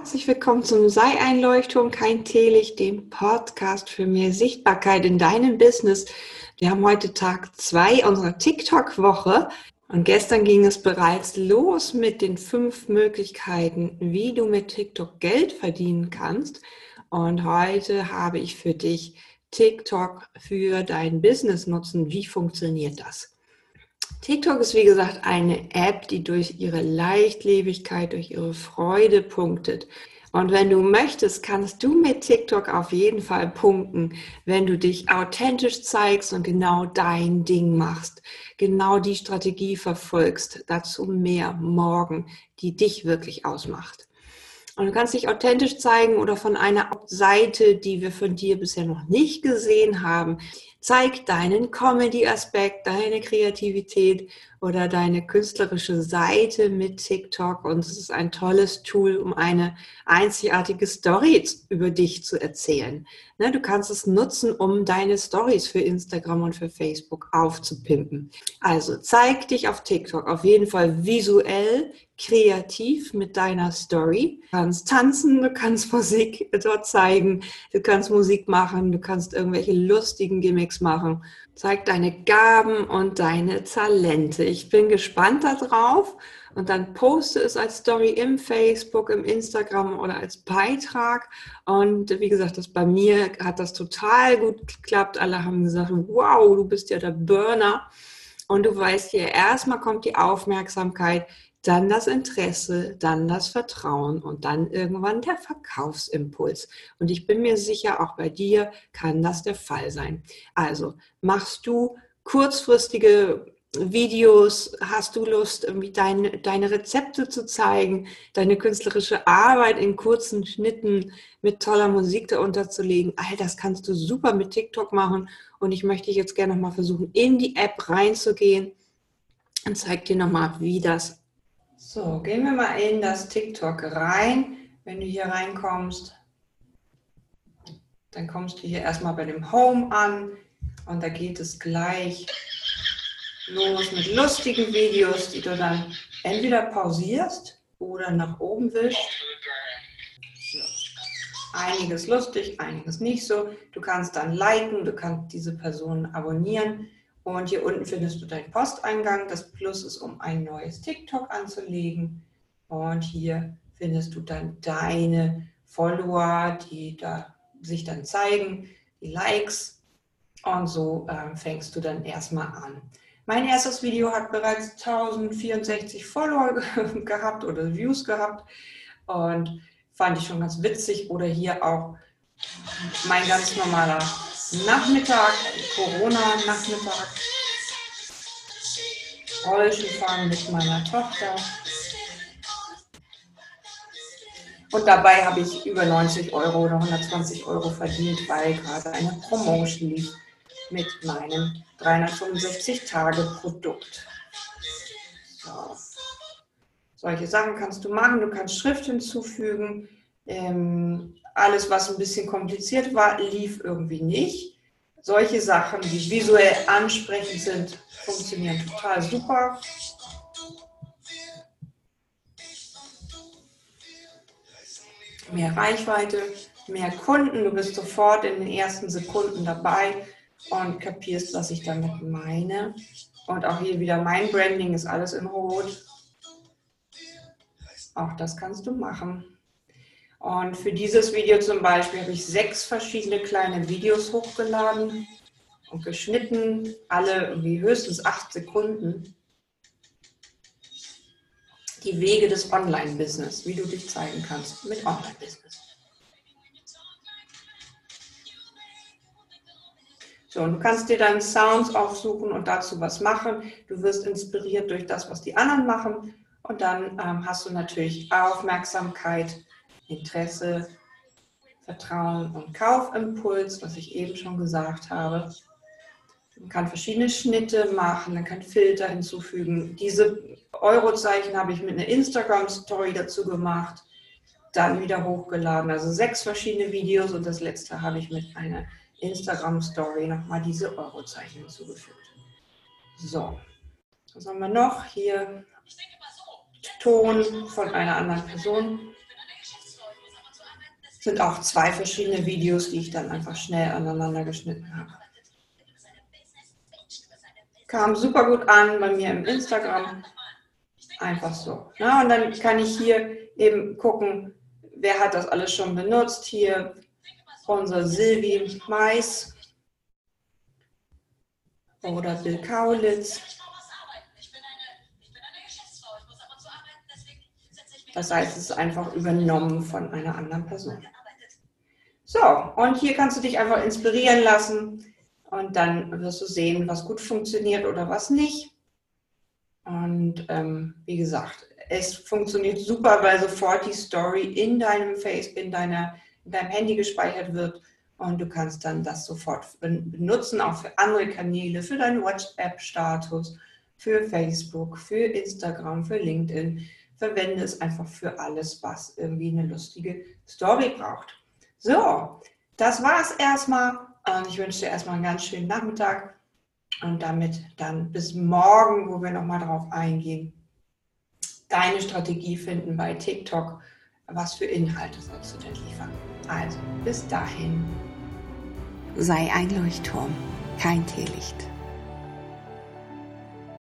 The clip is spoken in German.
Herzlich willkommen zum Sei-Einleuchtung, kein Teelicht, dem Podcast für mehr Sichtbarkeit in deinem Business. Wir haben heute Tag zwei unserer TikTok-Woche und gestern ging es bereits los mit den fünf Möglichkeiten, wie du mit TikTok Geld verdienen kannst. Und heute habe ich für dich TikTok für dein Business nutzen. Wie funktioniert das? TikTok ist wie gesagt eine App, die durch ihre Leichtlebigkeit, durch ihre Freude punktet. Und wenn du möchtest, kannst du mit TikTok auf jeden Fall punkten, wenn du dich authentisch zeigst und genau dein Ding machst, genau die Strategie verfolgst, dazu mehr morgen, die dich wirklich ausmacht. Und du kannst dich authentisch zeigen oder von einer Seite, die wir von dir bisher noch nicht gesehen haben, Zeig deinen Comedy-Aspekt, deine Kreativität oder deine künstlerische Seite mit TikTok. Und es ist ein tolles Tool, um eine einzigartige Story über dich zu erzählen. Ne, du kannst es nutzen, um deine Stories für Instagram und für Facebook aufzupimpen. Also zeig dich auf TikTok auf jeden Fall visuell, kreativ mit deiner Story. Du kannst tanzen, du kannst Musik dort zeigen, du kannst Musik machen, du kannst irgendwelche lustigen Gimmicks machen. Zeig deine Gaben und deine Talente. Ich bin gespannt darauf und dann poste es als Story im Facebook, im Instagram oder als Beitrag. Und wie gesagt, das bei mir hat das total gut geklappt. Alle haben gesagt, wow, du bist ja der Burner. Und du weißt hier, erstmal kommt die Aufmerksamkeit, dann das Interesse, dann das Vertrauen und dann irgendwann der Verkaufsimpuls. Und ich bin mir sicher, auch bei dir kann das der Fall sein. Also machst du kurzfristige Videos, hast du Lust, irgendwie deine, deine Rezepte zu zeigen, deine künstlerische Arbeit in kurzen Schnitten mit toller Musik darunter zu legen. All das kannst du super mit TikTok machen. Und ich möchte jetzt gerne nochmal versuchen, in die App reinzugehen und zeige dir nochmal, wie das so, gehen wir mal in das TikTok rein. Wenn du hier reinkommst, dann kommst du hier erstmal bei dem Home an und da geht es gleich los mit lustigen Videos, die du dann entweder pausierst oder nach oben wischst. So. Einiges lustig, einiges nicht so. Du kannst dann liken, du kannst diese Person abonnieren und hier unten findest du deinen Posteingang. Das Plus ist, um ein neues TikTok anzulegen. Und hier findest du dann deine Follower, die da sich dann zeigen, die Likes. Und so äh, fängst du dann erstmal an. Mein erstes Video hat bereits 1064 Follower gehabt oder Views gehabt. Und fand ich schon ganz witzig. Oder hier auch mein ganz normaler Nachmittag, Corona-Nachmittag. Rollschuh fahren mit meiner Tochter. Und dabei habe ich über 90 Euro oder 120 Euro verdient, weil gerade eine Promotion lief mit meinem 365-Tage-Produkt. So. Solche Sachen kannst du machen. Du kannst Schrift hinzufügen. Ähm, alles, was ein bisschen kompliziert war, lief irgendwie nicht. Solche Sachen, die visuell ansprechend sind, funktionieren total super. Mehr Reichweite, mehr Kunden, du bist sofort in den ersten Sekunden dabei und kapierst, was ich damit meine. Und auch hier wieder mein Branding ist alles in Rot. Auch das kannst du machen. Und für dieses Video zum Beispiel habe ich sechs verschiedene kleine Videos hochgeladen und geschnitten, alle irgendwie höchstens acht Sekunden. Die Wege des Online-Business, wie du dich zeigen kannst mit Online-Business. So, und du kannst dir dann Sounds aufsuchen und dazu was machen. Du wirst inspiriert durch das, was die anderen machen. Und dann ähm, hast du natürlich Aufmerksamkeit Interesse, Vertrauen und Kaufimpuls, was ich eben schon gesagt habe. Man kann verschiedene Schnitte machen, man kann Filter hinzufügen. Diese Eurozeichen habe ich mit einer Instagram-Story dazu gemacht, dann wieder hochgeladen. Also sechs verschiedene Videos und das letzte habe ich mit einer Instagram-Story nochmal diese Eurozeichen hinzugefügt. So, was haben wir noch? Hier Ton von einer anderen Person. Sind auch zwei verschiedene Videos, die ich dann einfach schnell aneinander geschnitten habe. Kam super gut an bei mir im Instagram. Einfach so. Ja, und dann kann ich hier eben gucken, wer hat das alles schon benutzt. Hier unser Silvi Mais oder Bill Kaulitz. Das heißt, es ist einfach übernommen von einer anderen Person. So, und hier kannst du dich einfach inspirieren lassen und dann wirst du sehen, was gut funktioniert oder was nicht. Und ähm, wie gesagt, es funktioniert super, weil sofort die Story in deinem Face, in, deiner, in deinem Handy gespeichert wird und du kannst dann das sofort benutzen, auch für andere Kanäle, für deinen WhatsApp-Status, für Facebook, für Instagram, für LinkedIn. Verwende es einfach für alles, was irgendwie eine lustige Story braucht. So, das war es erstmal. Und ich wünsche dir erstmal einen ganz schönen Nachmittag. Und damit dann bis morgen, wo wir nochmal drauf eingehen, deine Strategie finden bei TikTok. Was für Inhalte sollst du denn liefern? Also, bis dahin. Sei ein Leuchtturm, kein Teelicht.